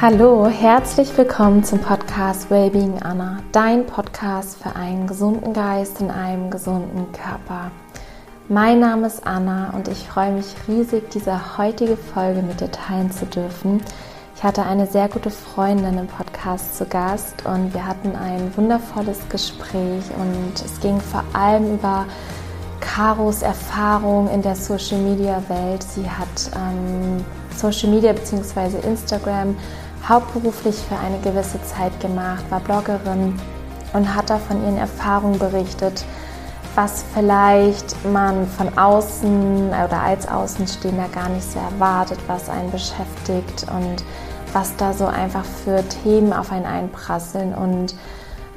Hallo, herzlich willkommen zum Podcast Wellbeing Anna, dein Podcast für einen gesunden Geist in einem gesunden Körper. Mein Name ist Anna und ich freue mich riesig, diese heutige Folge mit dir teilen zu dürfen. Ich hatte eine sehr gute Freundin im Podcast zu Gast und wir hatten ein wundervolles Gespräch und es ging vor allem über Karos Erfahrung in der Social Media Welt. Sie hat ähm, Social Media bzw. Instagram hauptberuflich für eine gewisse Zeit gemacht, war Bloggerin und hat da von ihren Erfahrungen berichtet, was vielleicht man von außen oder als Außenstehender gar nicht so erwartet, was einen beschäftigt und was da so einfach für Themen auf einen einprasseln und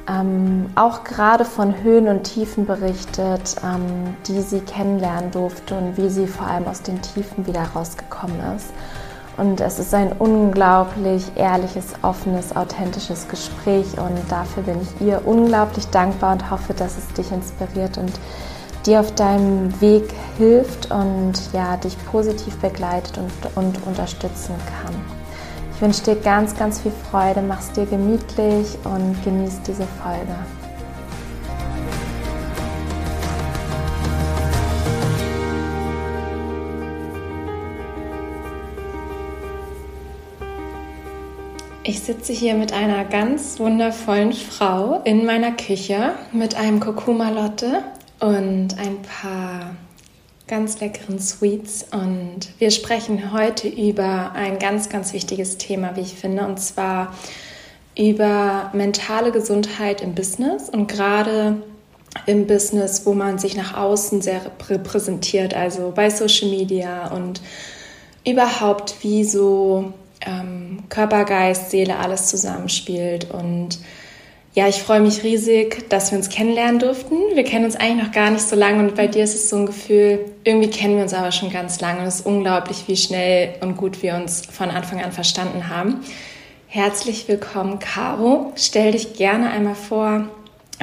ähm, auch gerade von Höhen und Tiefen berichtet, ähm, die sie kennenlernen durfte und wie sie vor allem aus den Tiefen wieder rausgekommen ist. Und es ist ein unglaublich ehrliches, offenes, authentisches Gespräch und dafür bin ich ihr unglaublich dankbar und hoffe, dass es dich inspiriert und dir auf deinem Weg hilft und ja, dich positiv begleitet und, und unterstützen kann. Ich wünsche dir ganz, ganz viel Freude, mach's dir gemütlich und genieß diese Folge. Ich sitze hier mit einer ganz wundervollen Frau in meiner Küche mit einem Kurkuma-Lotte und ein paar ganz leckeren Sweets. Und wir sprechen heute über ein ganz, ganz wichtiges Thema, wie ich finde, und zwar über mentale Gesundheit im Business und gerade im Business, wo man sich nach außen sehr repräsentiert, also bei Social Media und überhaupt, wie so ähm, Körper, Geist, Seele alles zusammenspielt. Und ja, ich freue mich riesig, dass wir uns kennenlernen durften. Wir kennen uns eigentlich noch gar nicht so lange und bei dir ist es so ein Gefühl, irgendwie kennen wir uns aber schon ganz lange und es ist unglaublich, wie schnell und gut wir uns von Anfang an verstanden haben. Herzlich willkommen, Caro. Stell dich gerne einmal vor,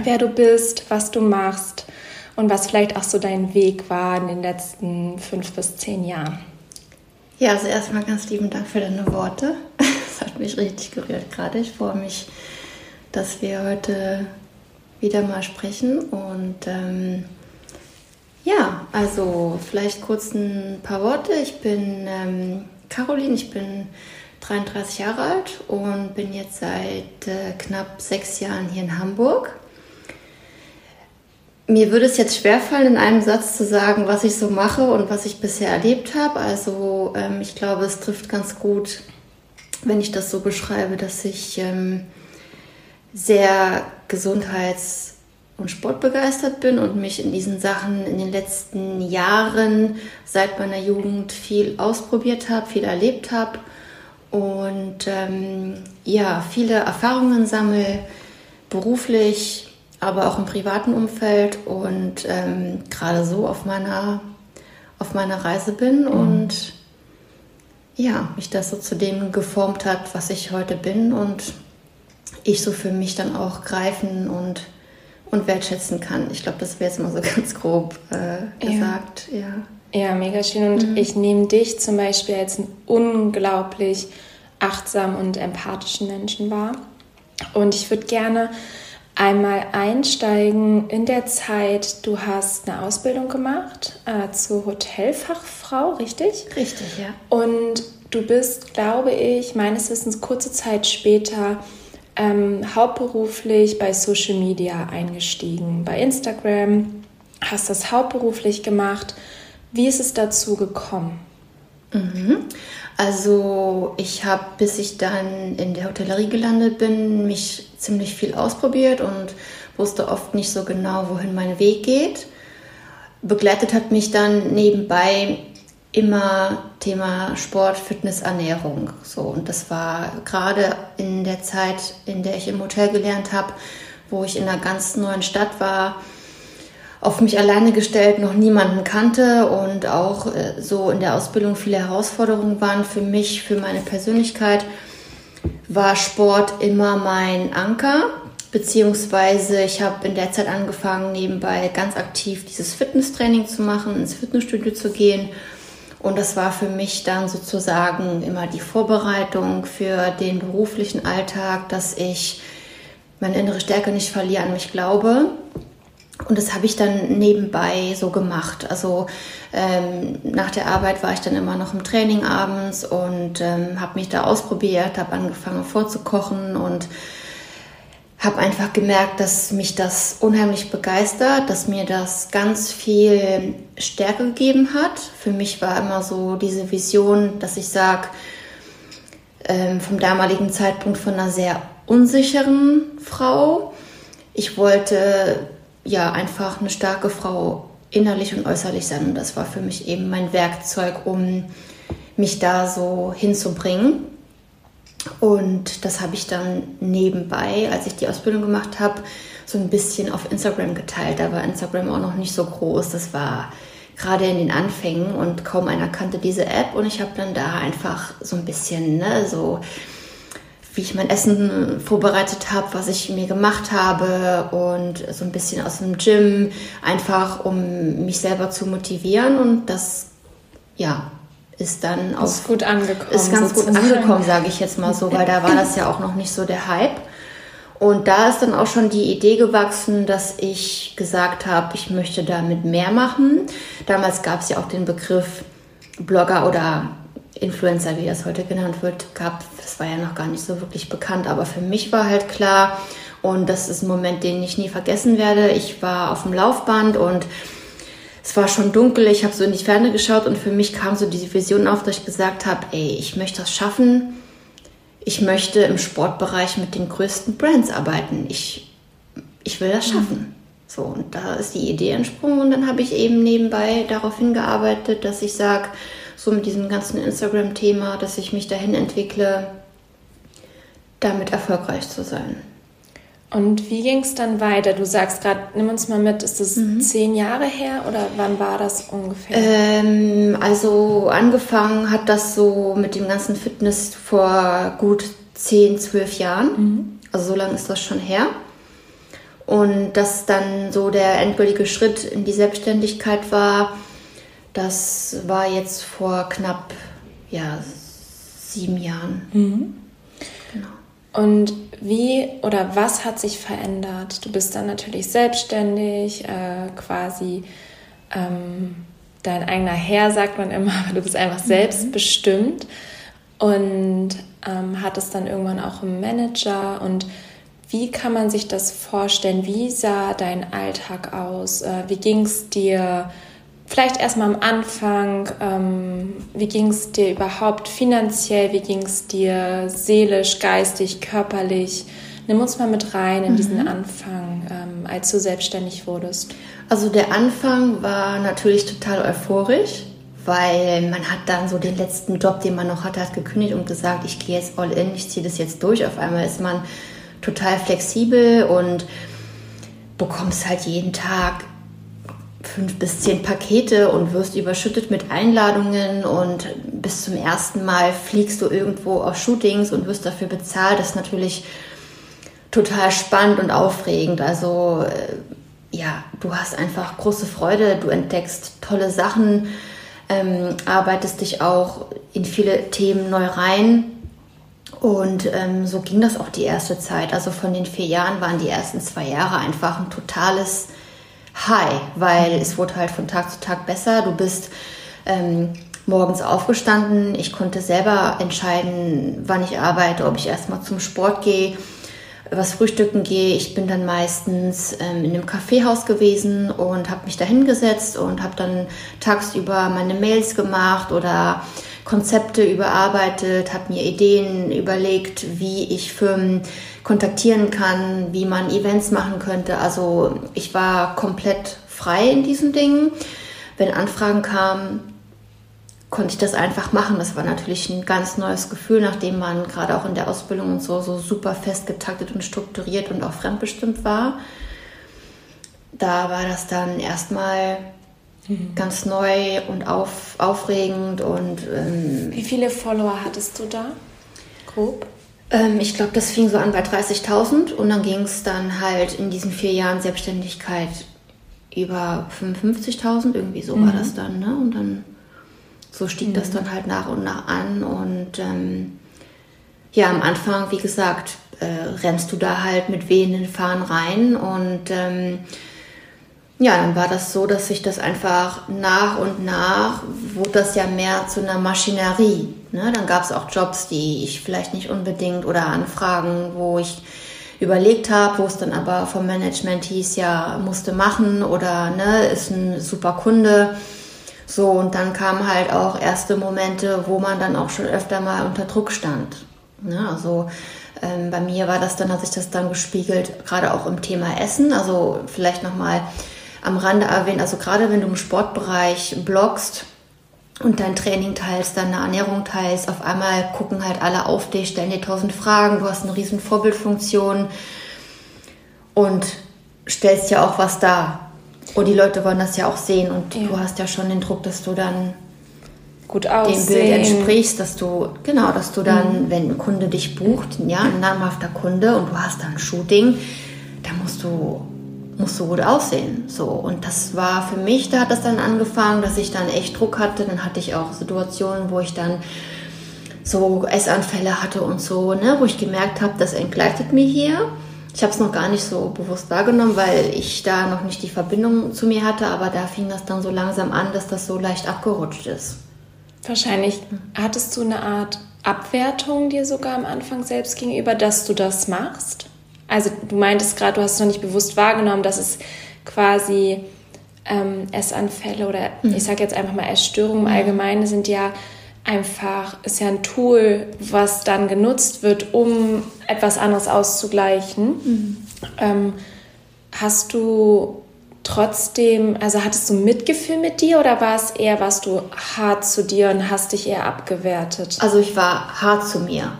wer du bist, was du machst und was vielleicht auch so dein Weg war in den letzten fünf bis zehn Jahren. Ja, also erstmal ganz lieben Dank für deine Worte. Das hat mich richtig gerührt gerade. Ich freue mich, dass wir heute wieder mal sprechen. Und ähm, ja, also vielleicht kurz ein paar Worte. Ich bin ähm, Caroline, ich bin 33 Jahre alt und bin jetzt seit äh, knapp sechs Jahren hier in Hamburg. Mir würde es jetzt schwerfallen, in einem Satz zu sagen, was ich so mache und was ich bisher erlebt habe. Also ähm, ich glaube, es trifft ganz gut, wenn ich das so beschreibe, dass ich ähm, sehr gesundheits- und sportbegeistert bin und mich in diesen Sachen in den letzten Jahren seit meiner Jugend viel ausprobiert habe, viel erlebt habe und ähm, ja, viele Erfahrungen sammle, beruflich, aber auch im privaten Umfeld und ähm, gerade so auf meiner, auf meiner Reise bin mhm. und ja, mich das so zu dem geformt hat, was ich heute bin und ich so für mich dann auch greifen und, und wertschätzen kann. Ich glaube, das wäre jetzt mal so ganz grob äh, gesagt. Ja. ja. ja. mega schön. Und mhm. ich nehme dich zum Beispiel als einen unglaublich achtsamen und empathischen Menschen wahr. Und ich würde gerne einmal einsteigen in der Zeit. Du hast eine Ausbildung gemacht äh, zur Hotelfachfrau, richtig? Richtig, ja. Und du bist, glaube ich, meines Wissens kurze Zeit später ähm, hauptberuflich bei Social Media eingestiegen, bei Instagram, hast das hauptberuflich gemacht. Wie ist es dazu gekommen? Mhm. Also ich habe, bis ich dann in der Hotellerie gelandet bin, mich ziemlich viel ausprobiert und wusste oft nicht so genau, wohin mein Weg geht. Begleitet hat mich dann nebenbei immer Thema Sport, Fitness, Ernährung. So und das war gerade in der Zeit, in der ich im Hotel gelernt habe, wo ich in einer ganz neuen Stadt war, auf mich alleine gestellt, noch niemanden kannte und auch äh, so in der Ausbildung viele Herausforderungen waren für mich, für meine Persönlichkeit, war Sport immer mein Anker. Beziehungsweise ich habe in der Zeit angefangen, nebenbei ganz aktiv dieses Fitnesstraining zu machen, ins Fitnessstudio zu gehen Und das war für mich dann sozusagen immer die Vorbereitung für den beruflichen Alltag, dass ich meine innere Stärke nicht verliere, an mich glaube. Und das habe ich dann nebenbei so gemacht. Also ähm, nach der Arbeit war ich dann immer noch im Training abends und ähm, habe mich da ausprobiert, habe angefangen vorzukochen und habe einfach gemerkt, dass mich das unheimlich begeistert, dass mir das ganz viel Stärke gegeben hat. Für mich war immer so diese Vision, dass ich sage, ähm, vom damaligen Zeitpunkt von einer sehr unsicheren Frau. Ich wollte ja einfach eine starke Frau innerlich und äußerlich sein und das war für mich eben mein Werkzeug, um mich da so hinzubringen. Und das habe ich dann nebenbei, als ich die Ausbildung gemacht habe, so ein bisschen auf Instagram geteilt. Da war Instagram auch noch nicht so groß. Das war gerade in den Anfängen und kaum einer kannte diese App. Und ich habe dann da einfach so ein bisschen, ne, so wie ich mein Essen vorbereitet habe, was ich mir gemacht habe und so ein bisschen aus dem Gym, einfach um mich selber zu motivieren. Und das, ja, ist dann auch. Ist gut angekommen. Ist ganz sozusagen. gut angekommen, sage ich jetzt mal so, weil da war das ja auch noch nicht so der Hype. Und da ist dann auch schon die Idee gewachsen, dass ich gesagt habe, ich möchte damit mehr machen. Damals gab es ja auch den Begriff Blogger oder Influencer, wie das heute genannt wird, gab. Das war ja noch gar nicht so wirklich bekannt, aber für mich war halt klar, und das ist ein Moment, den ich nie vergessen werde. Ich war auf dem Laufband und es war schon dunkel, ich habe so in die Ferne geschaut und für mich kam so diese Vision auf, dass ich gesagt habe, ey, ich möchte das schaffen. Ich möchte im Sportbereich mit den größten Brands arbeiten. Ich, ich will das schaffen. So, und da ist die Idee entsprungen und dann habe ich eben nebenbei darauf hingearbeitet, dass ich sage, so mit diesem ganzen Instagram-Thema, dass ich mich dahin entwickle, damit erfolgreich zu sein. Und wie ging es dann weiter? Du sagst gerade, nimm uns mal mit, ist das mhm. zehn Jahre her oder wann war das ungefähr? Ähm, also angefangen hat das so mit dem ganzen Fitness vor gut zehn, zwölf Jahren. Mhm. Also so lange ist das schon her. Und dass dann so der endgültige Schritt in die Selbstständigkeit war, das war jetzt vor knapp ja, sieben Jahren. Mhm. Und wie oder was hat sich verändert? Du bist dann natürlich selbstständig, äh, quasi ähm, dein eigener Herr, sagt man immer, aber du bist einfach mhm. selbstbestimmt und ähm, hattest dann irgendwann auch einen Manager. Und wie kann man sich das vorstellen? Wie sah dein Alltag aus? Äh, wie ging es dir? Vielleicht erstmal am Anfang, ähm, wie ging es dir überhaupt finanziell, wie ging es dir seelisch, geistig, körperlich? Nimm uns mal mit rein in mhm. diesen Anfang, ähm, als du selbstständig wurdest. Also der Anfang war natürlich total euphorisch, weil man hat dann so den letzten Job, den man noch hatte, hat gekündigt und gesagt, ich gehe jetzt all in, ich ziehe das jetzt durch. Auf einmal ist man total flexibel und bekommst halt jeden Tag fünf bis zehn Pakete und wirst überschüttet mit Einladungen und bis zum ersten Mal fliegst du irgendwo auf Shootings und wirst dafür bezahlt. Das ist natürlich total spannend und aufregend. Also äh, ja, du hast einfach große Freude, du entdeckst tolle Sachen, ähm, arbeitest dich auch in viele Themen neu rein. Und ähm, so ging das auch die erste Zeit. Also von den vier Jahren waren die ersten zwei Jahre einfach ein totales High, weil es wurde halt von Tag zu Tag besser. Du bist ähm, morgens aufgestanden. Ich konnte selber entscheiden, wann ich arbeite, ob ich erstmal zum Sport gehe, was frühstücken gehe. Ich bin dann meistens ähm, in einem Kaffeehaus gewesen und habe mich da hingesetzt und habe dann tagsüber meine Mails gemacht oder Konzepte überarbeitet, habe mir Ideen überlegt, wie ich Firmen kontaktieren kann, wie man Events machen könnte. Also ich war komplett frei in diesen Dingen. Wenn Anfragen kamen, konnte ich das einfach machen. Das war natürlich ein ganz neues Gefühl, nachdem man gerade auch in der Ausbildung und so, so super fest getaktet und strukturiert und auch fremdbestimmt war. Da war das dann erstmal mhm. ganz neu und auf, aufregend. Und, ähm, Wie viele Follower hattest du da? Grob? Ähm, ich glaube, das fing so an bei 30.000 und dann ging es dann halt in diesen vier Jahren Selbstständigkeit über 55.000, irgendwie so mhm. war das dann. Ne? Und dann so stieg mhm. das dann halt nach und nach an und ähm, ja, am Anfang, wie gesagt, äh, rennst du da halt mit wehenden Fahnen rein und ähm, ja, dann war das so, dass sich das einfach nach und nach wurde das ja mehr zu einer Maschinerie. Ne? Dann gab es auch Jobs, die ich vielleicht nicht unbedingt oder Anfragen, wo ich überlegt habe, wo es dann aber vom Management hieß, ja, musste machen oder ne, ist ein super Kunde. So, und dann kamen halt auch erste Momente, wo man dann auch schon öfter mal unter Druck stand. Ne? Also ähm, bei mir war das dann, hat sich das dann gespiegelt, gerade auch im Thema Essen. Also vielleicht nochmal am Rande erwähnen, also gerade wenn du im Sportbereich bloggst und dein Training teilst, deine Ernährung teilst, auf einmal gucken halt alle auf dich, stellen dir tausend Fragen, du hast eine riesen Vorbildfunktion und stellst ja auch was dar. Und die Leute wollen das ja auch sehen und ja. du hast ja schon den Druck, dass du dann gut aussehen. dem Bild entsprichst, dass du, genau, dass du dann, mhm. wenn ein Kunde dich bucht, ja, ein namhafter Kunde und du hast dann ein Shooting, da musst du muss so gut aussehen. So. Und das war für mich, da hat das dann angefangen, dass ich dann echt Druck hatte. Dann hatte ich auch Situationen, wo ich dann so Essanfälle hatte und so, ne, wo ich gemerkt habe, das entgleitet mir hier. Ich habe es noch gar nicht so bewusst wahrgenommen, weil ich da noch nicht die Verbindung zu mir hatte, aber da fing das dann so langsam an, dass das so leicht abgerutscht ist. Wahrscheinlich hattest du eine Art Abwertung dir sogar am Anfang selbst gegenüber, dass du das machst? Also du meintest gerade, du hast es noch nicht bewusst wahrgenommen, dass es quasi ähm, Essanfälle oder mhm. ich sage jetzt einfach mal Essstörungen im Allgemeinen sind ja einfach, ist ja ein Tool, was dann genutzt wird, um etwas anderes auszugleichen. Mhm. Ähm, hast du trotzdem, also hattest du Mitgefühl mit dir oder war es eher, warst du hart zu dir und hast dich eher abgewertet? Also ich war hart zu mir.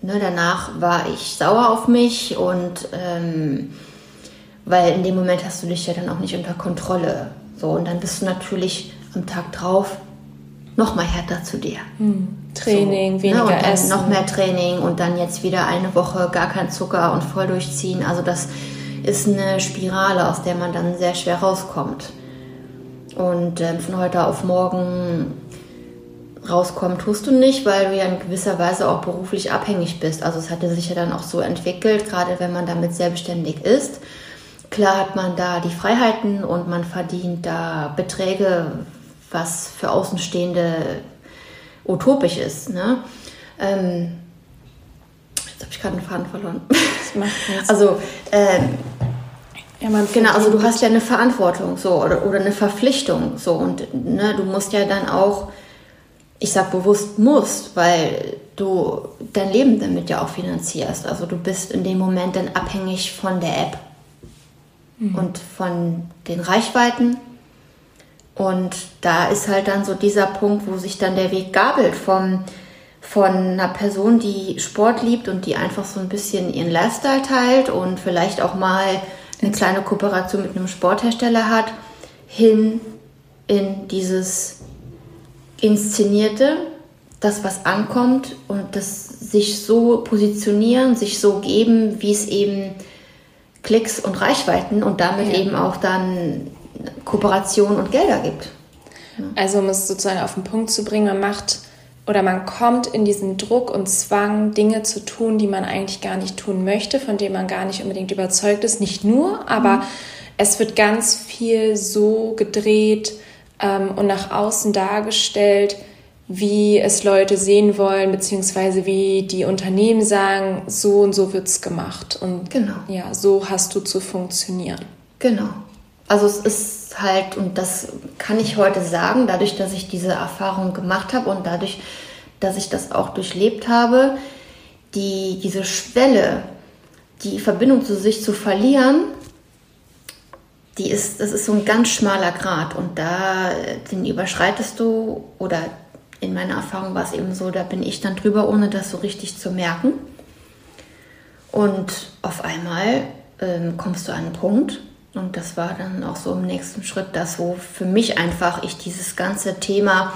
Ne, danach war ich sauer auf mich und ähm, weil in dem Moment hast du dich ja dann auch nicht unter Kontrolle. So, und dann bist du natürlich am Tag drauf noch mal härter zu dir. Hm. Training, so, weniger ne, und dann Essen. Noch mehr Training und dann jetzt wieder eine Woche gar kein Zucker und voll durchziehen. Also das ist eine Spirale, aus der man dann sehr schwer rauskommt. Und ähm, von heute auf morgen rauskommen tust du nicht, weil du ja in gewisser Weise auch beruflich abhängig bist. Also es hatte sich ja dann auch so entwickelt, gerade wenn man damit selbstständig ist. Klar hat man da die Freiheiten und man verdient da Beträge, was für Außenstehende utopisch ist. Ne? Ähm, jetzt habe ich gerade einen Faden verloren. Also ähm, ja, genau, also du hast ja eine Verantwortung so oder, oder eine Verpflichtung so und ne, du musst ja dann auch ich sag bewusst musst, weil du dein Leben damit ja auch finanzierst. Also du bist in dem Moment dann abhängig von der App mhm. und von den Reichweiten. Und da ist halt dann so dieser Punkt, wo sich dann der Weg gabelt vom, von einer Person, die Sport liebt und die einfach so ein bisschen ihren Lifestyle teilt und vielleicht auch mal eine kleine Kooperation mit einem Sporthersteller hat, hin in dieses Inszenierte, das, was ankommt und das sich so positionieren, sich so geben, wie es eben Klicks und Reichweiten und damit ja. eben auch dann Kooperation und Gelder gibt. Ja. Also um es sozusagen auf den Punkt zu bringen, man macht oder man kommt in diesen Druck und Zwang, Dinge zu tun, die man eigentlich gar nicht tun möchte, von denen man gar nicht unbedingt überzeugt ist. Nicht nur, aber mhm. es wird ganz viel so gedreht, ähm, und nach außen dargestellt, wie es Leute sehen wollen, beziehungsweise wie die Unternehmen sagen, so und so wird es gemacht. Und genau. ja, so hast du zu funktionieren. Genau. Also es ist halt, und das kann ich heute sagen, dadurch, dass ich diese Erfahrung gemacht habe und dadurch, dass ich das auch durchlebt habe, die, diese Schwelle, die Verbindung zu sich zu verlieren, die ist, das ist so ein ganz schmaler Grad und da, den überschreitest du oder in meiner Erfahrung war es eben so, da bin ich dann drüber, ohne das so richtig zu merken. Und auf einmal ähm, kommst du an einen Punkt und das war dann auch so im nächsten Schritt das, wo für mich einfach ich dieses ganze Thema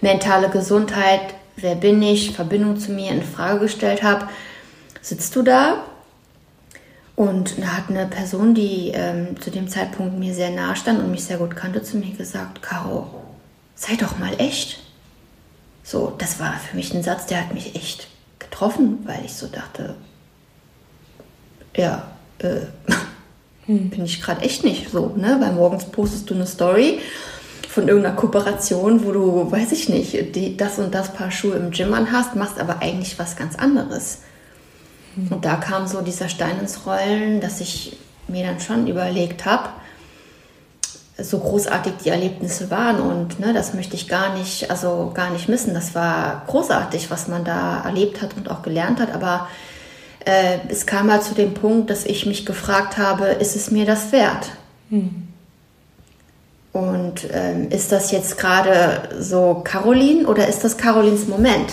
mentale Gesundheit, wer bin ich, Verbindung zu mir in Frage gestellt habe. Sitzt du da und da hat eine Person, die ähm, zu dem Zeitpunkt mir sehr nahe stand und mich sehr gut kannte, zu mir gesagt, Caro, sei doch mal echt. So, das war für mich ein Satz, der hat mich echt getroffen, weil ich so dachte, ja, äh, hm. bin ich gerade echt nicht so, ne? Weil morgens postest du eine Story von irgendeiner Kooperation, wo du, weiß ich nicht, die, das und das Paar Schuhe im Gym anhast, machst aber eigentlich was ganz anderes. Hm. Und da kam so dieser Stein ins Rollen, dass ich mir dann schon überlegt habe, so großartig die Erlebnisse waren und ne, das möchte ich gar nicht, also gar nicht missen. Das war großartig, was man da erlebt hat und auch gelernt hat, aber äh, es kam halt zu dem Punkt, dass ich mich gefragt habe, ist es mir das wert? Hm. Und ähm, ist das jetzt gerade so Caroline oder ist das Carolins Moment?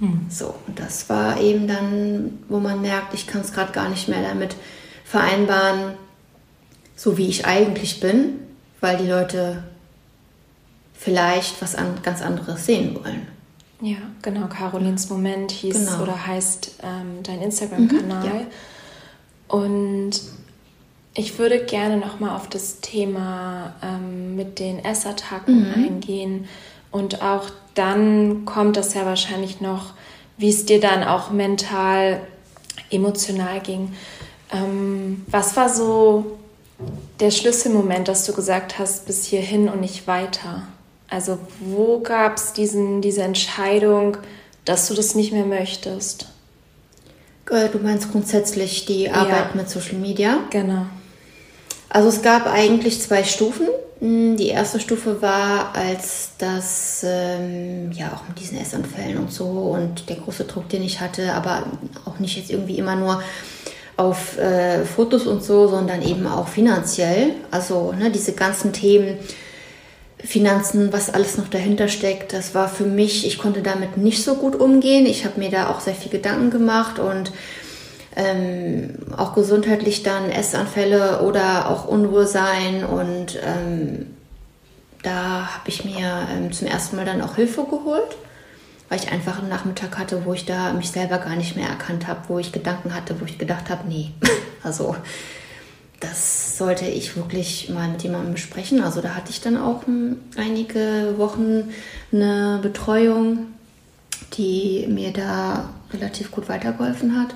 Hm. So, und das war eben dann, wo man merkt, ich kann es gerade gar nicht mehr damit vereinbaren, so wie ich eigentlich bin, weil die Leute vielleicht was an, ganz anderes sehen wollen. Ja, genau. Carolins Moment hieß genau. oder heißt ähm, dein Instagram-Kanal. Mhm, ja. Und ich würde gerne nochmal auf das Thema ähm, mit den Essattacken mhm. eingehen. Und auch dann kommt das ja wahrscheinlich noch, wie es dir dann auch mental, emotional ging. Ähm, was war so der Schlüsselmoment, dass du gesagt hast, bis hierhin und nicht weiter? Also wo gab es diese Entscheidung, dass du das nicht mehr möchtest? Äh, du meinst grundsätzlich die Arbeit ja. mit Social Media? Genau. Also es gab eigentlich zwei Stufen. Hm, die erste Stufe war, als das, ähm, ja, auch mit diesen Essanfällen und so und der große Druck, den ich hatte, aber auch nicht jetzt irgendwie immer nur auf äh, Fotos und so, sondern eben auch finanziell. Also ne, diese ganzen Themen, Finanzen, was alles noch dahinter steckt, das war für mich, ich konnte damit nicht so gut umgehen. Ich habe mir da auch sehr viel Gedanken gemacht und ähm, auch gesundheitlich dann Essanfälle oder auch Unwohlsein und ähm, da habe ich mir ähm, zum ersten Mal dann auch Hilfe geholt, weil ich einfach einen Nachmittag hatte, wo ich da mich selber gar nicht mehr erkannt habe, wo ich Gedanken hatte, wo ich gedacht habe, nee, also das sollte ich wirklich mal mit jemandem besprechen. Also da hatte ich dann auch einige Wochen eine Betreuung, die mir da relativ gut weitergeholfen hat.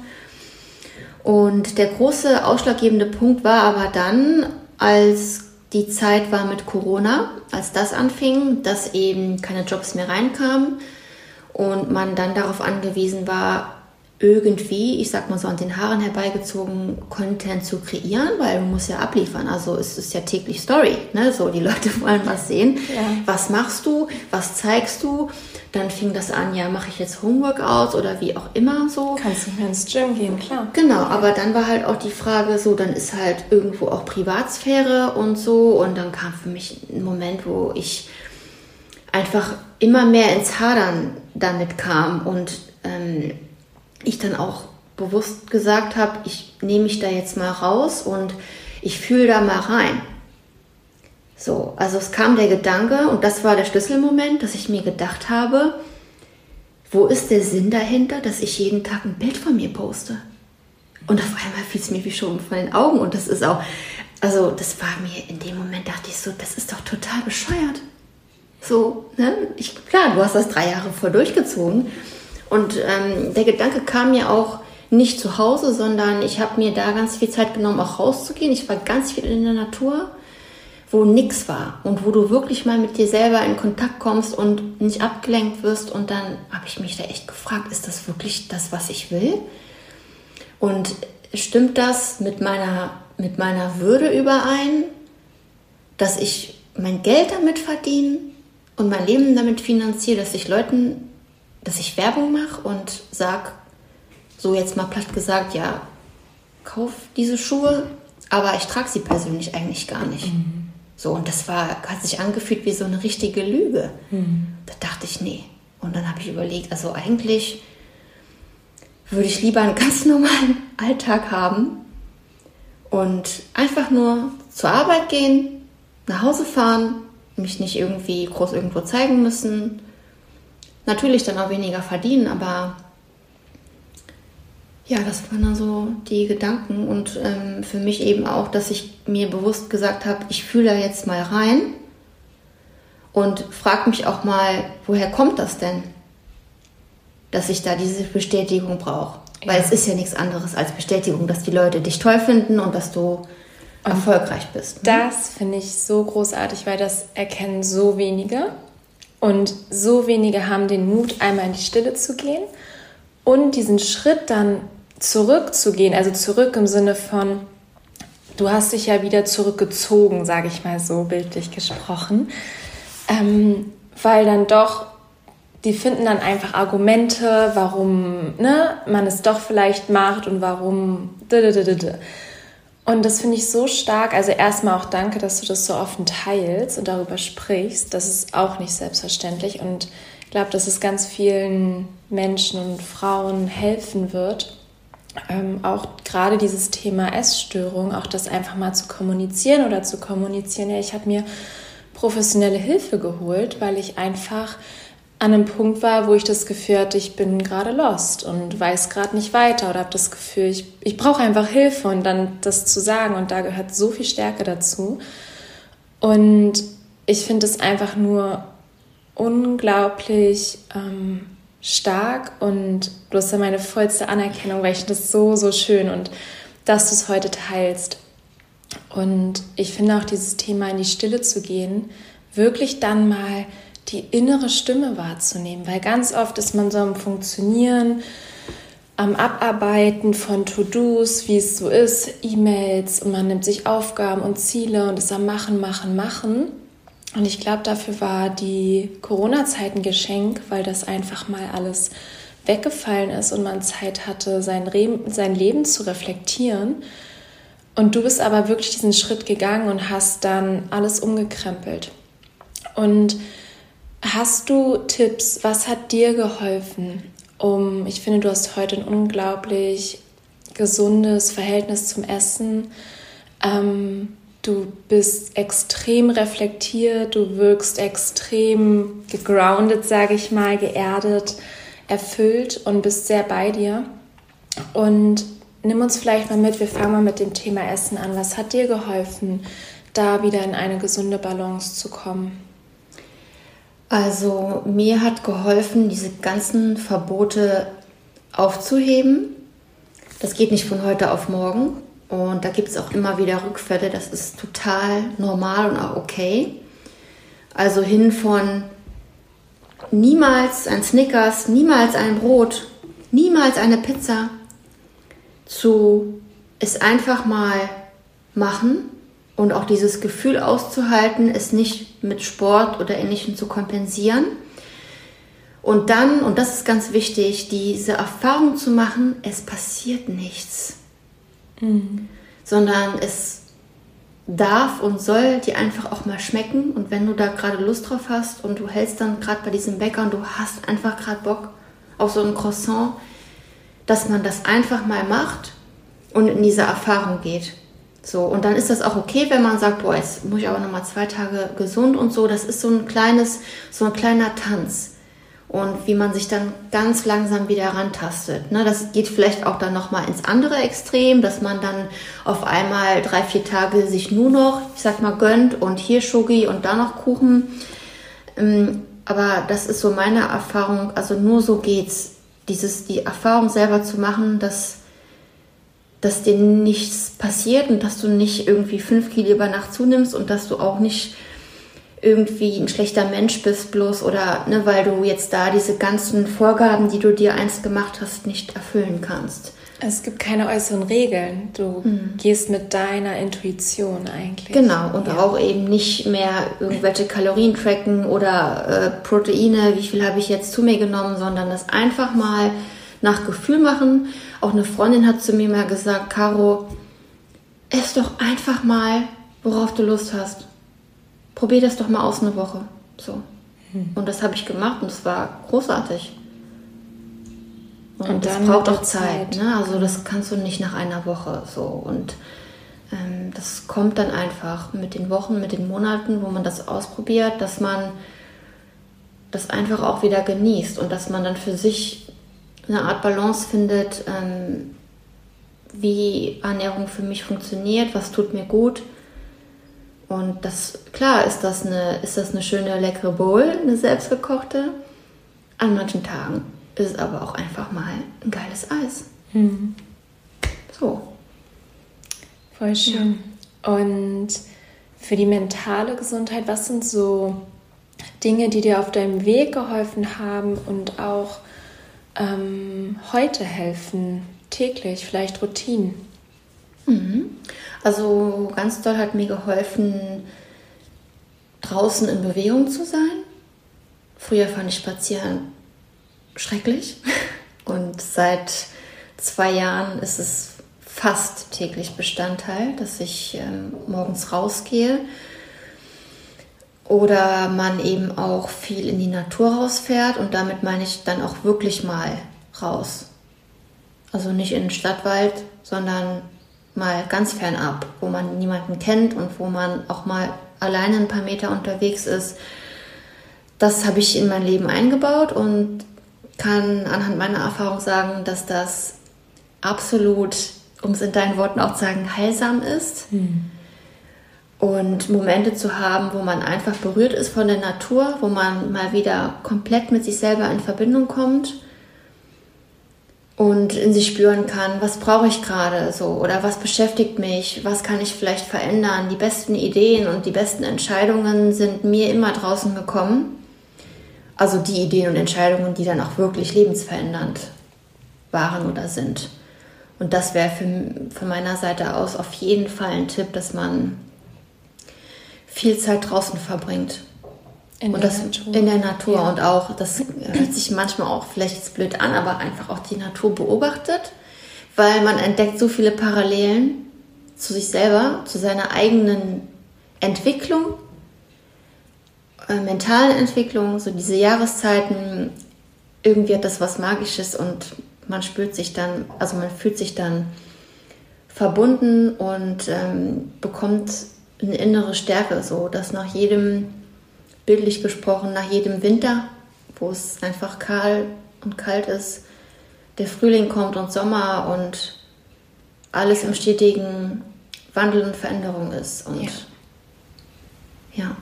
Und der große ausschlaggebende Punkt war aber dann, als die Zeit war mit Corona, als das anfing, dass eben keine Jobs mehr reinkamen und man dann darauf angewiesen war, irgendwie, ich sag mal so an den Haaren herbeigezogen, Content zu kreieren, weil man muss ja abliefern. Also es ist ja täglich Story, ne? So, die Leute wollen was sehen. Ja. Was machst du? Was zeigst du? Dann fing das an, ja, mache ich jetzt Homeworkouts oder wie auch immer so. Kannst du mehr ins Gym gehen, klar. Genau, aber dann war halt auch die Frage so, dann ist halt irgendwo auch Privatsphäre und so. Und dann kam für mich ein Moment, wo ich einfach immer mehr ins Hadern damit kam und ähm, ich dann auch bewusst gesagt habe, ich nehme mich da jetzt mal raus und ich fühle da mal rein. So, also es kam der Gedanke und das war der Schlüsselmoment, dass ich mir gedacht habe, wo ist der Sinn dahinter, dass ich jeden Tag ein Bild von mir poste? Und auf einmal fiel es mir wie schon von den Augen und das ist auch, also das war mir in dem Moment, dachte ich so, das ist doch total bescheuert. So, ne? Ich, klar, du hast das drei Jahre voll durchgezogen und ähm, der Gedanke kam mir auch nicht zu Hause, sondern ich habe mir da ganz viel Zeit genommen, auch rauszugehen. Ich war ganz viel in der Natur, wo nichts war und wo du wirklich mal mit dir selber in Kontakt kommst und nicht abgelenkt wirst. Und dann habe ich mich da echt gefragt, ist das wirklich das, was ich will? Und stimmt das mit meiner, mit meiner Würde überein, dass ich mein Geld damit verdiene und mein Leben damit finanziere, dass ich Leuten dass ich Werbung mache und sag, so jetzt mal platt gesagt, ja, kauf diese Schuhe, aber ich trage sie persönlich eigentlich gar nicht. Mhm. So, und das war, hat sich angefühlt wie so eine richtige Lüge. Mhm. Da dachte ich, nee. Und dann habe ich überlegt, also eigentlich würde ich lieber einen ganz normalen Alltag haben und einfach nur zur Arbeit gehen, nach Hause fahren, mich nicht irgendwie groß irgendwo zeigen müssen, natürlich dann auch weniger verdienen, aber ja, das waren dann so die Gedanken und ähm, für mich eben auch, dass ich mir bewusst gesagt habe, ich fühle da jetzt mal rein und frag mich auch mal, woher kommt das denn, dass ich da diese Bestätigung brauche? Ja. Weil es ist ja nichts anderes als Bestätigung, dass die Leute dich toll finden und dass du und erfolgreich bist. Ne? Das finde ich so großartig, weil das erkennen so wenige. Und so wenige haben den Mut, einmal in die Stille zu gehen und diesen Schritt dann zurückzugehen, also zurück im Sinne von, du hast dich ja wieder zurückgezogen, sage ich mal so bildlich gesprochen, ähm, weil dann doch, die finden dann einfach Argumente, warum ne, man es doch vielleicht macht und warum. Und das finde ich so stark. Also erstmal auch danke, dass du das so offen teilst und darüber sprichst. Das ist auch nicht selbstverständlich. Und ich glaube, dass es ganz vielen Menschen und Frauen helfen wird. Ähm, auch gerade dieses Thema Essstörung, auch das einfach mal zu kommunizieren oder zu kommunizieren. Ja, ich habe mir professionelle Hilfe geholt, weil ich einfach an einem Punkt war, wo ich das Gefühl hatte, ich bin gerade lost und weiß gerade nicht weiter oder habe das Gefühl, ich, ich brauche einfach Hilfe und dann das zu sagen und da gehört so viel Stärke dazu. Und ich finde es einfach nur unglaublich ähm, stark und du hast ja meine vollste Anerkennung, weil ich das so, so schön und dass du es heute teilst. Und ich finde auch dieses Thema in die Stille zu gehen, wirklich dann mal die innere Stimme wahrzunehmen, weil ganz oft ist man so am Funktionieren, am Abarbeiten von To-Dos, wie es so ist, E-Mails und man nimmt sich Aufgaben und Ziele und ist am Machen, Machen, Machen. Und ich glaube, dafür war die Corona-Zeit ein Geschenk, weil das einfach mal alles weggefallen ist und man Zeit hatte, sein, Re sein Leben zu reflektieren. Und du bist aber wirklich diesen Schritt gegangen und hast dann alles umgekrempelt. Und Hast du Tipps? Was hat dir geholfen? Um, ich finde, du hast heute ein unglaublich gesundes Verhältnis zum Essen. Ähm, du bist extrem reflektiert, du wirkst extrem gegroundet, sage ich mal, geerdet, erfüllt und bist sehr bei dir. Und nimm uns vielleicht mal mit, wir fangen mal mit dem Thema Essen an. Was hat dir geholfen, da wieder in eine gesunde Balance zu kommen? Also mir hat geholfen, diese ganzen Verbote aufzuheben. Das geht nicht von heute auf morgen. Und da gibt es auch immer wieder Rückfälle. Das ist total normal und auch okay. Also hin von niemals ein Snickers, niemals ein Brot, niemals eine Pizza zu es einfach mal machen und auch dieses Gefühl auszuhalten, es nicht mit Sport oder Ähnlichem zu kompensieren. Und dann, und das ist ganz wichtig, diese Erfahrung zu machen, es passiert nichts, mhm. sondern es darf und soll dir einfach auch mal schmecken. Und wenn du da gerade Lust drauf hast und du hältst dann gerade bei diesem Bäcker und du hast einfach gerade Bock auf so ein Croissant, dass man das einfach mal macht und in diese Erfahrung geht. So, und dann ist das auch okay, wenn man sagt, boah, jetzt muss ich aber nochmal zwei Tage gesund und so. Das ist so ein kleines, so ein kleiner Tanz. Und wie man sich dann ganz langsam wieder rantastet. Ne, das geht vielleicht auch dann nochmal ins andere Extrem, dass man dann auf einmal drei, vier Tage sich nur noch, ich sag mal, gönnt und hier Schogi und da noch Kuchen. Ähm, aber das ist so meine Erfahrung, also nur so geht's. Dieses, die Erfahrung selber zu machen, dass dass dir nichts passiert und dass du nicht irgendwie fünf Kilo über Nacht zunimmst und dass du auch nicht irgendwie ein schlechter Mensch bist, bloß oder ne, weil du jetzt da diese ganzen Vorgaben, die du dir einst gemacht hast, nicht erfüllen kannst. Es gibt keine äußeren Regeln. Du hm. gehst mit deiner Intuition eigentlich. Genau, und ja. auch eben nicht mehr irgendwelche Kalorien tracken oder äh, Proteine, wie viel habe ich jetzt zu mir genommen, sondern das einfach mal nach Gefühl machen. Auch eine Freundin hat zu mir mal gesagt, Caro, ess doch einfach mal, worauf du Lust hast. Probier das doch mal aus eine Woche. So. Hm. Und das habe ich gemacht und es war großartig. Und, und das braucht auch Zeit. Zeit. Ne? Also das kannst du nicht nach einer Woche so. Und ähm, das kommt dann einfach mit den Wochen, mit den Monaten, wo man das ausprobiert, dass man das einfach auch wieder genießt und dass man dann für sich eine Art Balance findet, ähm, wie Ernährung für mich funktioniert, was tut mir gut Und das, klar, ist das eine, ist das eine schöne, leckere Bowl, eine selbstgekochte. An manchen Tagen ist es aber auch einfach mal ein geiles Eis. Mhm. So. Voll schön. Ja. Und für die mentale Gesundheit, was sind so Dinge, die dir auf deinem Weg geholfen haben und auch ähm, heute helfen, täglich, vielleicht Routinen? Mhm. Also ganz toll hat mir geholfen, draußen in Bewegung zu sein. Früher fand ich Spazieren schrecklich und seit zwei Jahren ist es fast täglich Bestandteil, dass ich ähm, morgens rausgehe oder man eben auch viel in die Natur rausfährt und damit meine ich dann auch wirklich mal raus. Also nicht in den Stadtwald, sondern mal ganz fernab, wo man niemanden kennt und wo man auch mal alleine ein paar Meter unterwegs ist. Das habe ich in mein Leben eingebaut und kann anhand meiner Erfahrung sagen, dass das absolut, um es in deinen Worten auch zu sagen, heilsam ist. Hm. Und Momente zu haben, wo man einfach berührt ist von der Natur, wo man mal wieder komplett mit sich selber in Verbindung kommt und in sich spüren kann, was brauche ich gerade so oder was beschäftigt mich, was kann ich vielleicht verändern. Die besten Ideen und die besten Entscheidungen sind mir immer draußen gekommen. Also die Ideen und Entscheidungen, die dann auch wirklich lebensverändernd waren oder sind. Und das wäre von meiner Seite aus auf jeden Fall ein Tipp, dass man viel Zeit draußen verbringt. In und der das Natur. in der Natur ja. und auch, das hört sich manchmal auch vielleicht jetzt blöd an, aber einfach auch die Natur beobachtet, weil man entdeckt so viele Parallelen zu sich selber, zu seiner eigenen Entwicklung, äh, mentalen Entwicklung, so diese Jahreszeiten, irgendwie hat das was Magisches und man spürt sich dann, also man fühlt sich dann verbunden und ähm, bekommt eine innere Stärke, so dass nach jedem bildlich gesprochen, nach jedem Winter, wo es einfach kahl und kalt ist, der Frühling kommt und Sommer und alles im stetigen Wandel und Veränderung ist. Und ja. ja.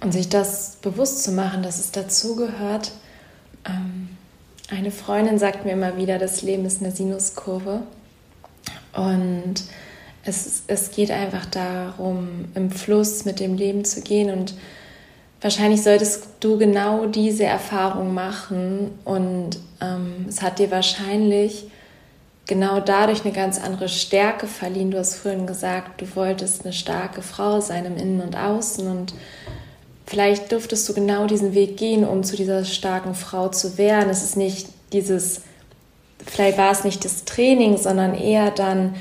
Und sich das bewusst zu machen, dass es dazugehört. Ähm, eine Freundin sagt mir immer wieder, das Leben ist eine Sinuskurve. Und es, es geht einfach darum, im Fluss mit dem Leben zu gehen und wahrscheinlich solltest du genau diese Erfahrung machen und ähm, es hat dir wahrscheinlich genau dadurch eine ganz andere Stärke verliehen. Du hast vorhin gesagt, du wolltest eine starke Frau sein im Innen und Außen und vielleicht durftest du genau diesen Weg gehen, um zu dieser starken Frau zu werden. Es ist nicht dieses, vielleicht war es nicht das Training, sondern eher dann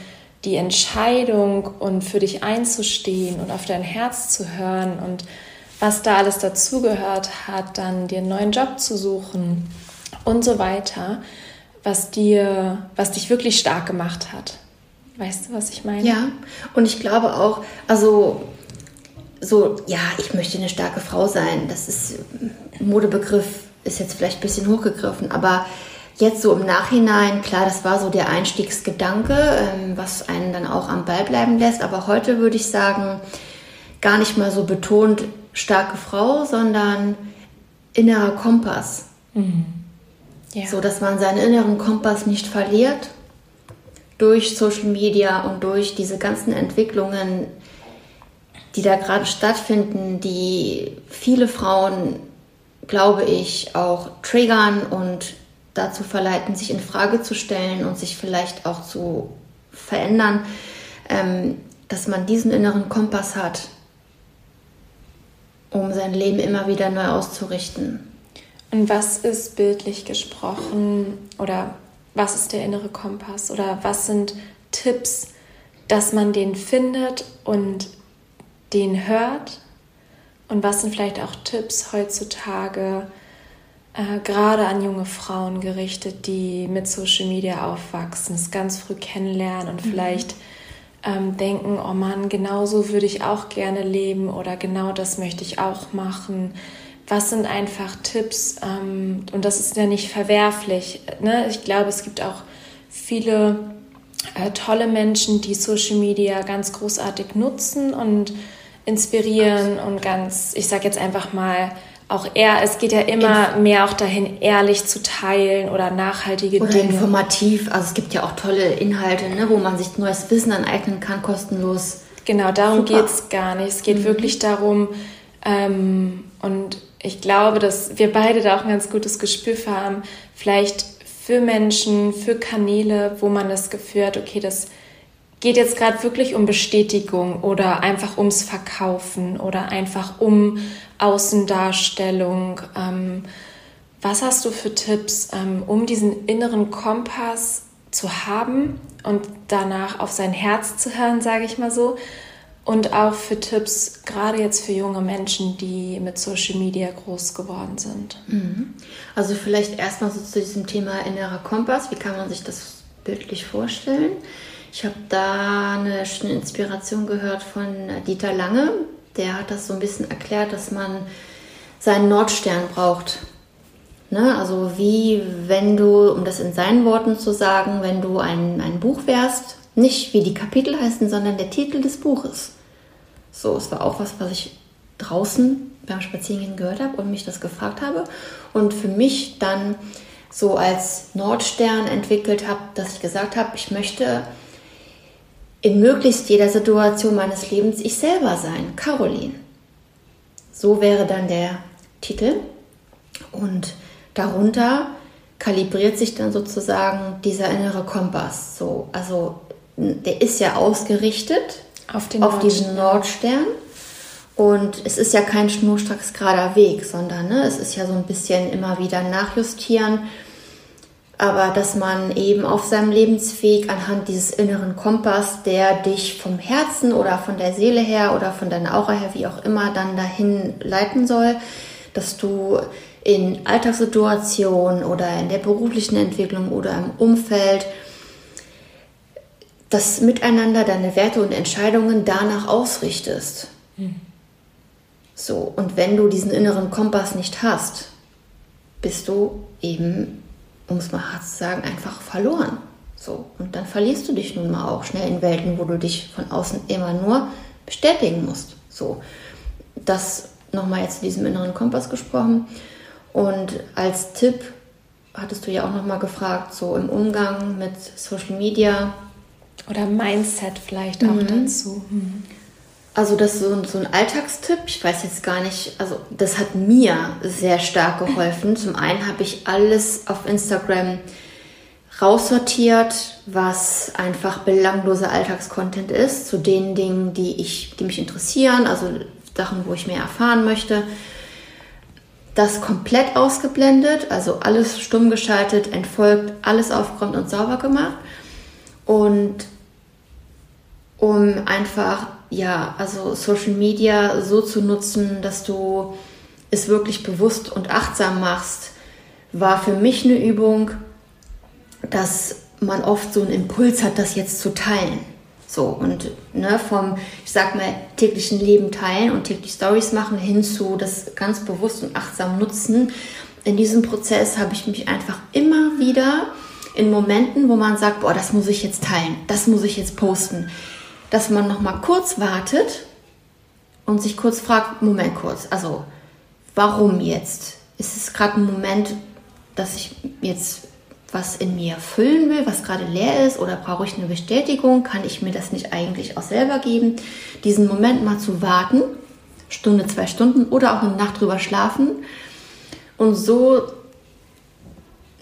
die Entscheidung und für dich einzustehen und auf dein Herz zu hören und was da alles dazugehört hat, dann dir einen neuen Job zu suchen und so weiter, was dir, was dich wirklich stark gemacht hat. Weißt du, was ich meine? Ja, und ich glaube auch, also so, ja, ich möchte eine starke Frau sein. Das ist Modebegriff, ist jetzt vielleicht ein bisschen hochgegriffen, aber jetzt so im Nachhinein, klar, das war so der Einstiegsgedanke, ähm, was einen dann auch am Ball bleiben lässt. Aber heute würde ich sagen, gar nicht mal so betont, starke Frau, sondern innerer Kompass. Mhm. Ja. So dass man seinen inneren Kompass nicht verliert durch Social Media und durch diese ganzen Entwicklungen, die da gerade stattfinden, die viele Frauen, glaube ich, auch triggern und dazu verleiten, sich in Frage zu stellen und sich vielleicht auch zu verändern, ähm, dass man diesen inneren Kompass hat, um sein Leben immer wieder neu auszurichten. Und was ist bildlich gesprochen oder was ist der innere Kompass oder was sind Tipps, dass man den findet und den hört? Und was sind vielleicht auch Tipps heutzutage, äh, gerade an junge Frauen gerichtet, die mit Social Media aufwachsen, es ganz früh kennenlernen und mhm. vielleicht ähm, denken, oh Mann, genau so würde ich auch gerne leben oder genau das möchte ich auch machen. Was sind einfach Tipps? Ähm, und das ist ja nicht verwerflich. Ne? Ich glaube, es gibt auch viele äh, tolle Menschen, die Social Media ganz großartig nutzen und inspirieren und ganz, ich sag jetzt einfach mal, auch eher, es geht ja immer mehr auch dahin, ehrlich zu teilen oder nachhaltige oder Dinge. informativ. Also es gibt ja auch tolle Inhalte, ne, wo man sich neues Wissen aneignen kann, kostenlos. Genau, darum geht es gar nicht. Es geht mhm. wirklich darum, ähm, und ich glaube, dass wir beide da auch ein ganz gutes Gespür für haben, vielleicht für Menschen, für Kanäle, wo man das Gefühl hat, okay, das geht jetzt gerade wirklich um Bestätigung oder einfach ums Verkaufen oder einfach um Außendarstellung. Ähm, was hast du für Tipps, ähm, um diesen inneren Kompass zu haben und danach auf sein Herz zu hören, sage ich mal so? Und auch für Tipps, gerade jetzt für junge Menschen, die mit Social Media groß geworden sind. Mhm. Also vielleicht erstmal so zu diesem Thema innerer Kompass. Wie kann man sich das bildlich vorstellen? Ich habe da eine schöne Inspiration gehört von Dieter Lange. Der hat das so ein bisschen erklärt, dass man seinen Nordstern braucht. Ne? Also wie wenn du, um das in seinen Worten zu sagen, wenn du ein, ein Buch wärst, nicht wie die Kapitel heißen, sondern der Titel des Buches. So, es war auch was, was ich draußen beim Spazierengehen gehört habe und mich das gefragt habe. Und für mich dann so als Nordstern entwickelt habe, dass ich gesagt habe, ich möchte in möglichst jeder Situation meines Lebens ich selber sein, Caroline. So wäre dann der Titel. Und darunter kalibriert sich dann sozusagen dieser innere Kompass. So, also der ist ja ausgerichtet auf, auf diesen Nordstern. Und es ist ja kein schnurstracks gerader Weg, sondern ne, es ist ja so ein bisschen immer wieder nachjustieren aber dass man eben auf seinem Lebensweg anhand dieses inneren Kompass, der dich vom Herzen oder von der Seele her oder von deiner Aura her, wie auch immer, dann dahin leiten soll, dass du in Alltagssituationen oder in der beruflichen Entwicklung oder im Umfeld das Miteinander, deine Werte und Entscheidungen danach ausrichtest. Mhm. So, und wenn du diesen inneren Kompass nicht hast, bist du eben um es mal hart zu sagen, einfach verloren. So. Und dann verlierst du dich nun mal auch schnell in Welten, wo du dich von außen immer nur bestätigen musst. So. Das nochmal jetzt zu diesem inneren Kompass gesprochen. Und als Tipp hattest du ja auch nochmal gefragt, so im Umgang mit Social Media. Oder Mindset vielleicht auch mhm. dazu. Mhm. Also das ist so, so ein Alltagstipp. Ich weiß jetzt gar nicht, also das hat mir sehr stark geholfen. Zum einen habe ich alles auf Instagram raussortiert, was einfach belangloser Alltagscontent ist, zu den Dingen, die, ich, die mich interessieren, also Sachen, wo ich mehr erfahren möchte. Das komplett ausgeblendet, also alles stumm geschaltet, entfolgt, alles aufgeräumt und sauber gemacht. Und um einfach ja, also Social Media so zu nutzen, dass du es wirklich bewusst und achtsam machst, war für mich eine Übung, dass man oft so einen Impuls hat, das jetzt zu teilen. So, und ne, vom, ich sag mal, täglichen Leben teilen und täglich Stories machen hin zu das ganz bewusst und achtsam nutzen. In diesem Prozess habe ich mich einfach immer wieder in Momenten, wo man sagt, boah, das muss ich jetzt teilen, das muss ich jetzt posten, dass man noch mal kurz wartet und sich kurz fragt, Moment kurz, also warum jetzt? Ist es gerade ein Moment, dass ich jetzt was in mir füllen will, was gerade leer ist, oder brauche ich eine Bestätigung? Kann ich mir das nicht eigentlich auch selber geben? Diesen Moment mal zu warten, Stunde, zwei Stunden oder auch eine Nacht drüber schlafen und so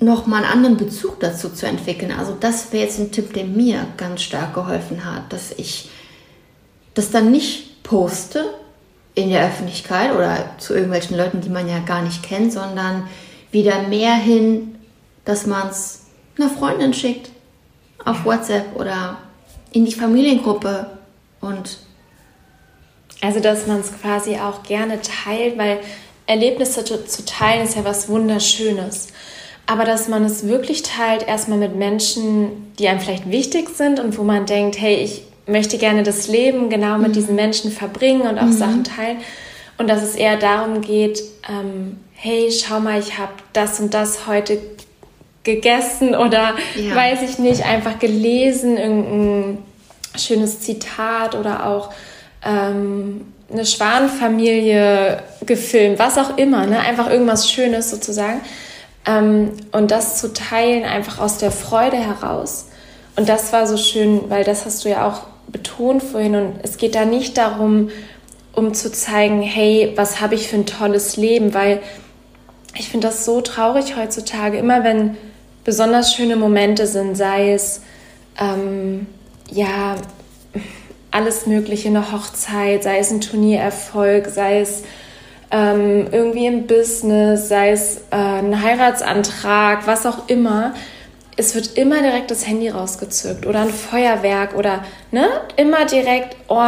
noch mal einen anderen Bezug dazu zu entwickeln. Also das wäre jetzt ein Tipp, der mir ganz stark geholfen hat, dass ich das dann nicht poste in der Öffentlichkeit oder zu irgendwelchen Leuten, die man ja gar nicht kennt, sondern wieder mehr hin, dass man es einer Freundin schickt auf WhatsApp oder in die Familiengruppe und also dass man es quasi auch gerne teilt, weil Erlebnisse zu teilen ist ja was Wunderschönes aber dass man es wirklich teilt, erstmal mit Menschen, die einem vielleicht wichtig sind und wo man denkt, hey, ich möchte gerne das Leben genau mit mhm. diesen Menschen verbringen und auch mhm. Sachen teilen. Und dass es eher darum geht, ähm, hey, schau mal, ich habe das und das heute gegessen oder ja. weiß ich nicht, einfach gelesen, irgendein schönes Zitat oder auch ähm, eine Schwanenfamilie gefilmt, was auch immer, ne? einfach irgendwas Schönes sozusagen. Ähm, und das zu teilen, einfach aus der Freude heraus. Und das war so schön, weil das hast du ja auch betont vorhin. Und es geht da nicht darum, um zu zeigen, hey, was habe ich für ein tolles Leben, weil ich finde das so traurig heutzutage, immer wenn besonders schöne Momente sind, sei es ähm, ja alles Mögliche, eine Hochzeit, sei es ein Turniererfolg, sei es ähm, irgendwie im Business, sei es äh, ein Heiratsantrag, was auch immer. Es wird immer direkt das Handy rausgezückt oder ein Feuerwerk oder ne, immer direkt, oh,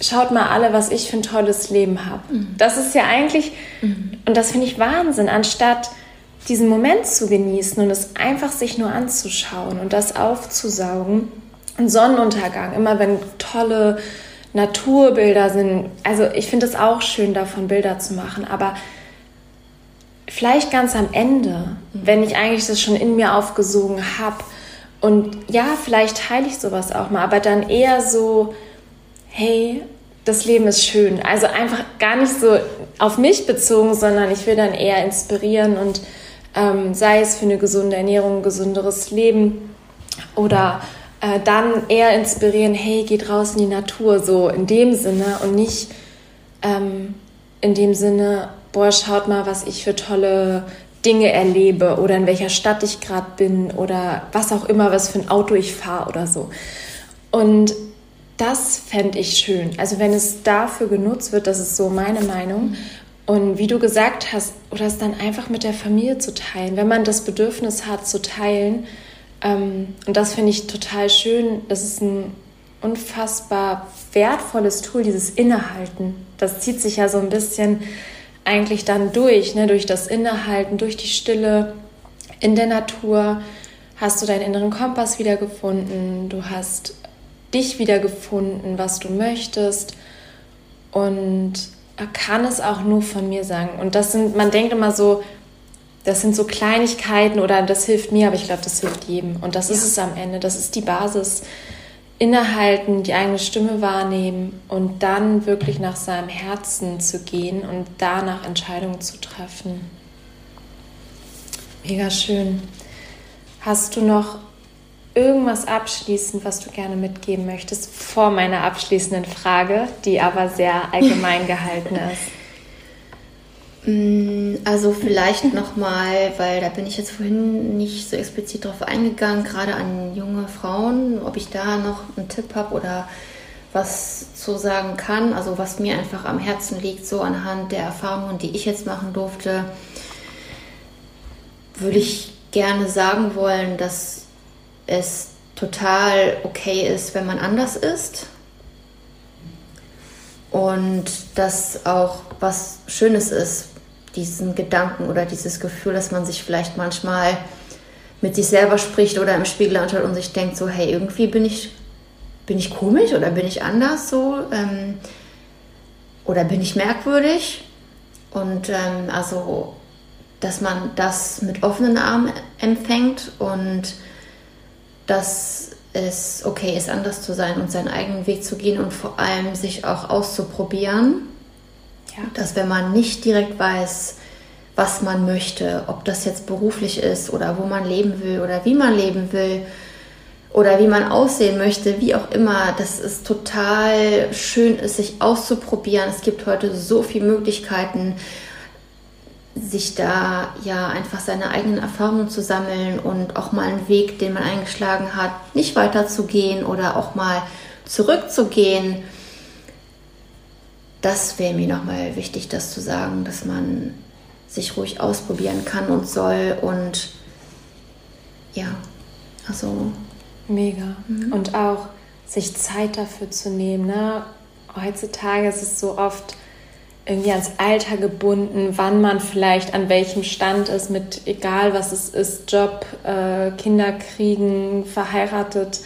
schaut mal alle, was ich für ein tolles Leben habe. Mhm. Das ist ja eigentlich, mhm. und das finde ich Wahnsinn, anstatt diesen Moment zu genießen und es einfach sich nur anzuschauen und das aufzusaugen. Ein Sonnenuntergang, immer wenn tolle Naturbilder sind. Also ich finde es auch schön, davon Bilder zu machen, aber vielleicht ganz am Ende, mhm. wenn ich eigentlich das schon in mir aufgesogen habe. Und ja, vielleicht teile ich sowas auch mal, aber dann eher so, hey, das Leben ist schön. Also einfach gar nicht so auf mich bezogen, sondern ich will dann eher inspirieren und ähm, sei es für eine gesunde Ernährung, ein gesünderes Leben oder äh, dann eher inspirieren, hey, geht raus in die Natur, so in dem Sinne und nicht ähm, in dem Sinne, boah, schaut mal, was ich für tolle Dinge erlebe oder in welcher Stadt ich gerade bin oder was auch immer, was für ein Auto ich fahre oder so. Und das fände ich schön. Also wenn es dafür genutzt wird, das ist so meine Meinung. Und wie du gesagt hast, oder es dann einfach mit der Familie zu teilen, wenn man das Bedürfnis hat zu teilen. Ähm, und das finde ich total schön. Das ist ein unfassbar wertvolles Tool, dieses Innehalten. Das zieht sich ja so ein bisschen eigentlich dann durch, ne? durch das Innehalten, durch die Stille in der Natur. Hast du deinen inneren Kompass wiedergefunden, du hast dich wiedergefunden, was du möchtest und kann es auch nur von mir sagen. Und das sind, man denkt immer so, das sind so Kleinigkeiten oder das hilft mir, aber ich glaube, das hilft jedem. Und das ja. ist es am Ende. Das ist die Basis. Innehalten, die eigene Stimme wahrnehmen und dann wirklich nach seinem Herzen zu gehen und danach Entscheidungen zu treffen. Mega schön. Hast du noch irgendwas abschließend, was du gerne mitgeben möchtest vor meiner abschließenden Frage, die aber sehr allgemein gehalten ist? Mm, also vielleicht nochmal, weil da bin ich jetzt vorhin nicht so explizit drauf eingegangen, gerade an junge Frauen, ob ich da noch einen Tipp habe oder was zu sagen kann, also was mir einfach am Herzen liegt, so anhand der Erfahrungen, die ich jetzt machen durfte, würde ich gerne sagen wollen, dass es total okay ist, wenn man anders ist. Und dass auch was Schönes ist, diesen Gedanken oder dieses Gefühl, dass man sich vielleicht manchmal mit sich selber spricht oder im Spiegel anschaut und sich denkt, so, hey, irgendwie bin ich, bin ich komisch oder bin ich anders so? Ähm, oder bin ich merkwürdig? Und ähm, also, dass man das mit offenen Armen empfängt und dass es okay ist, anders zu sein und seinen eigenen Weg zu gehen und vor allem sich auch auszuprobieren. Ja. Dass wenn man nicht direkt weiß, was man möchte, ob das jetzt beruflich ist oder wo man leben will oder wie man leben will oder wie man aussehen möchte, wie auch immer, dass es total schön ist, sich auszuprobieren. Es gibt heute so viele Möglichkeiten, sich da ja einfach seine eigenen Erfahrungen zu sammeln und auch mal einen Weg, den man eingeschlagen hat, nicht weiterzugehen oder auch mal zurückzugehen. Das wäre mir nochmal wichtig, das zu sagen, dass man sich ruhig ausprobieren kann und soll und ja, also. Mega. Mhm. Und auch sich Zeit dafür zu nehmen. Ne? Heutzutage ist es so oft, irgendwie ans Alter gebunden, wann man vielleicht an welchem Stand ist, mit egal was es ist, Job, äh, Kinder kriegen, verheiratet,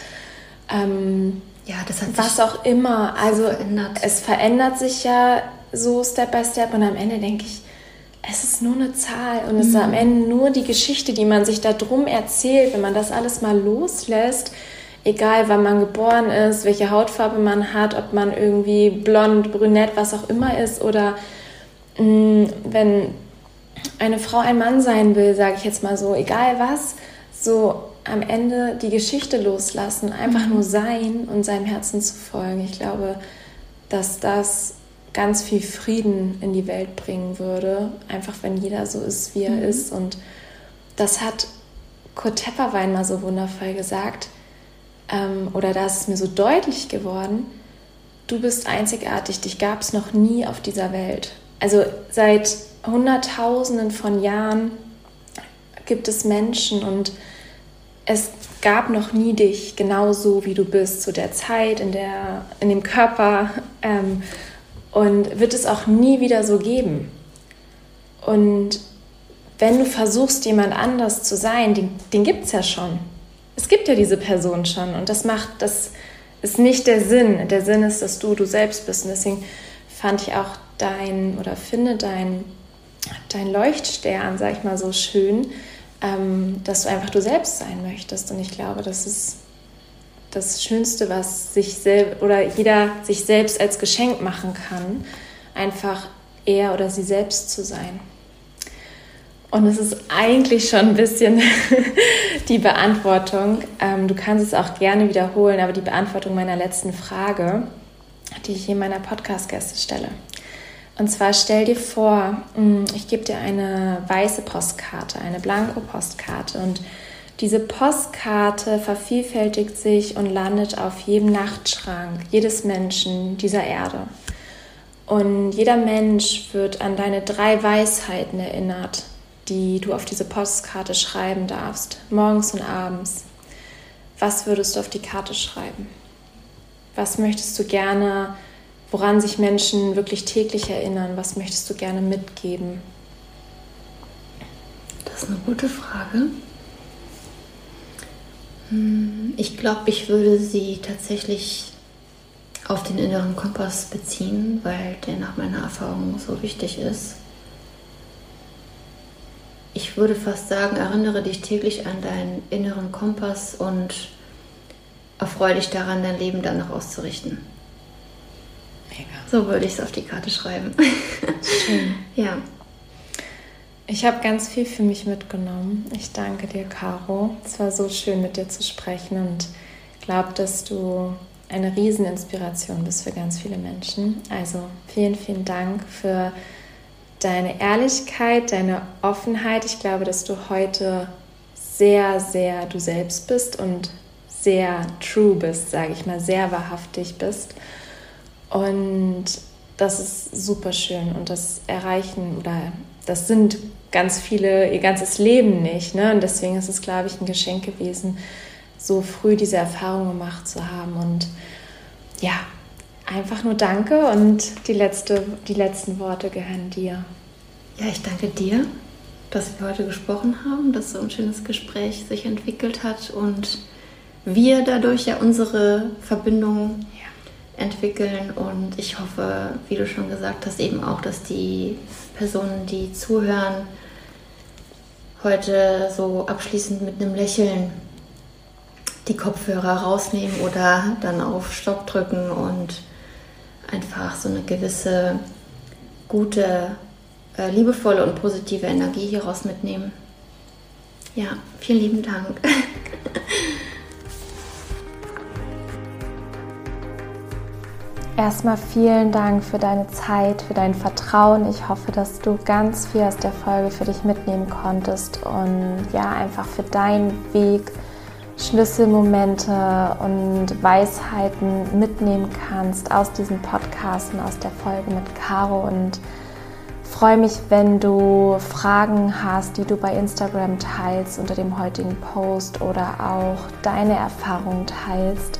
ähm, ja, das hat was auch immer. Also verändert. es verändert sich ja so Step by Step und am Ende denke ich, es ist nur eine Zahl und mhm. es ist am Ende nur die Geschichte, die man sich da drum erzählt, wenn man das alles mal loslässt, egal wann man geboren ist, welche Hautfarbe man hat, ob man irgendwie blond, brünett, was auch immer ist oder mh, mm, wenn eine Frau ein Mann sein will, sage ich jetzt mal so, egal was, so am Ende die Geschichte loslassen, einfach mhm. nur sein und seinem Herzen zu folgen. Ich glaube, dass das ganz viel Frieden in die Welt bringen würde, einfach wenn jeder so ist, wie er mhm. ist. Und das hat Kurt Tepperwein mal so wundervoll gesagt, ähm, oder da ist es mir so deutlich geworden, du bist einzigartig, dich gab es noch nie auf dieser Welt. Also seit Hunderttausenden von Jahren gibt es Menschen und es gab noch nie dich genauso, wie du bist, zu der Zeit, in, der, in dem Körper ähm, und wird es auch nie wieder so geben. Und wenn du versuchst, jemand anders zu sein, den, den gibt es ja schon. Es gibt ja diese Person schon und das macht, das ist nicht der Sinn. Der Sinn ist, dass du du selbst bist und deswegen fand ich auch dein oder finde dein, dein Leuchtstern, sag ich mal so schön, ähm, dass du einfach du selbst sein möchtest. Und ich glaube, das ist das Schönste, was sich selbst oder jeder sich selbst als Geschenk machen kann, einfach er oder sie selbst zu sein. Und es ist eigentlich schon ein bisschen die Beantwortung. Ähm, du kannst es auch gerne wiederholen, aber die Beantwortung meiner letzten Frage, die ich hier meiner Podcast-Gäste stelle. Und zwar stell dir vor, mm, ich gebe dir eine weiße Postkarte, eine Blanko-Postkarte und diese Postkarte vervielfältigt sich und landet auf jedem Nachtschrank jedes Menschen dieser Erde. Und jeder Mensch wird an deine drei Weisheiten erinnert, die du auf diese Postkarte schreiben darfst, morgens und abends. Was würdest du auf die Karte schreiben? Was möchtest du gerne woran sich Menschen wirklich täglich erinnern? Was möchtest du gerne mitgeben? Das ist eine gute Frage. Hm, ich glaube, ich würde sie tatsächlich auf den inneren Kompass beziehen, weil der nach meiner Erfahrung so wichtig ist. Ich würde fast sagen, erinnere dich täglich an deinen inneren Kompass und erfreue dich daran, dein Leben danach auszurichten. Mega. So würde ich es auf die Karte schreiben. Schön. ja. Ich habe ganz viel für mich mitgenommen. Ich danke dir, Caro. Es war so schön, mit dir zu sprechen und glaube, dass du eine Rieseninspiration bist für ganz viele Menschen. Also vielen, vielen Dank für deine Ehrlichkeit, deine Offenheit. Ich glaube, dass du heute sehr, sehr du selbst bist und sehr true bist, sage ich mal, sehr wahrhaftig bist. Und das ist super schön und das erreichen oder das sind ganz viele ihr ganzes Leben nicht. Ne? Und deswegen ist es, glaube ich, ein Geschenk gewesen, so früh diese Erfahrung gemacht zu haben. Und ja, einfach nur danke und die, letzte, die letzten Worte gehören dir. Ja, ich danke dir, dass wir heute gesprochen haben, dass so ein schönes Gespräch sich entwickelt hat und wir dadurch ja unsere Verbindung entwickeln. Und ich hoffe, wie du schon gesagt hast, eben auch, dass die Personen, die zuhören, heute so abschließend mit einem Lächeln die Kopfhörer rausnehmen oder dann auf Stopp drücken und einfach so eine gewisse gute, äh, liebevolle und positive Energie hieraus mitnehmen. Ja, vielen lieben Dank. Erstmal vielen Dank für deine Zeit, für dein Vertrauen. Ich hoffe, dass du ganz viel aus der Folge für dich mitnehmen konntest und ja, einfach für deinen Weg Schlüsselmomente und Weisheiten mitnehmen kannst aus diesem Podcast und aus der Folge mit Caro und freue mich, wenn du Fragen hast, die du bei Instagram teilst unter dem heutigen Post oder auch deine Erfahrungen teilst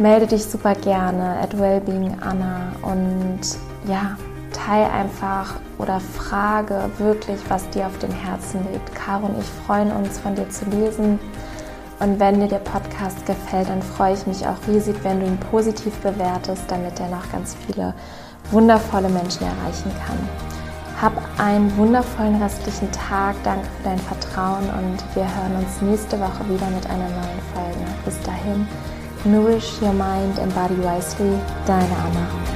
melde dich super gerne at Wellbeing Anna und ja, teil einfach oder frage wirklich, was dir auf dem Herzen liegt. Caro und ich freuen uns, von dir zu lesen. Und wenn dir der Podcast gefällt, dann freue ich mich auch riesig, wenn du ihn positiv bewertest, damit er noch ganz viele wundervolle Menschen erreichen kann. Hab einen wundervollen restlichen Tag. Danke für dein Vertrauen und wir hören uns nächste Woche wieder mit einer neuen Folge. Bis dahin, nourish your mind and body wisely. Deine Anna.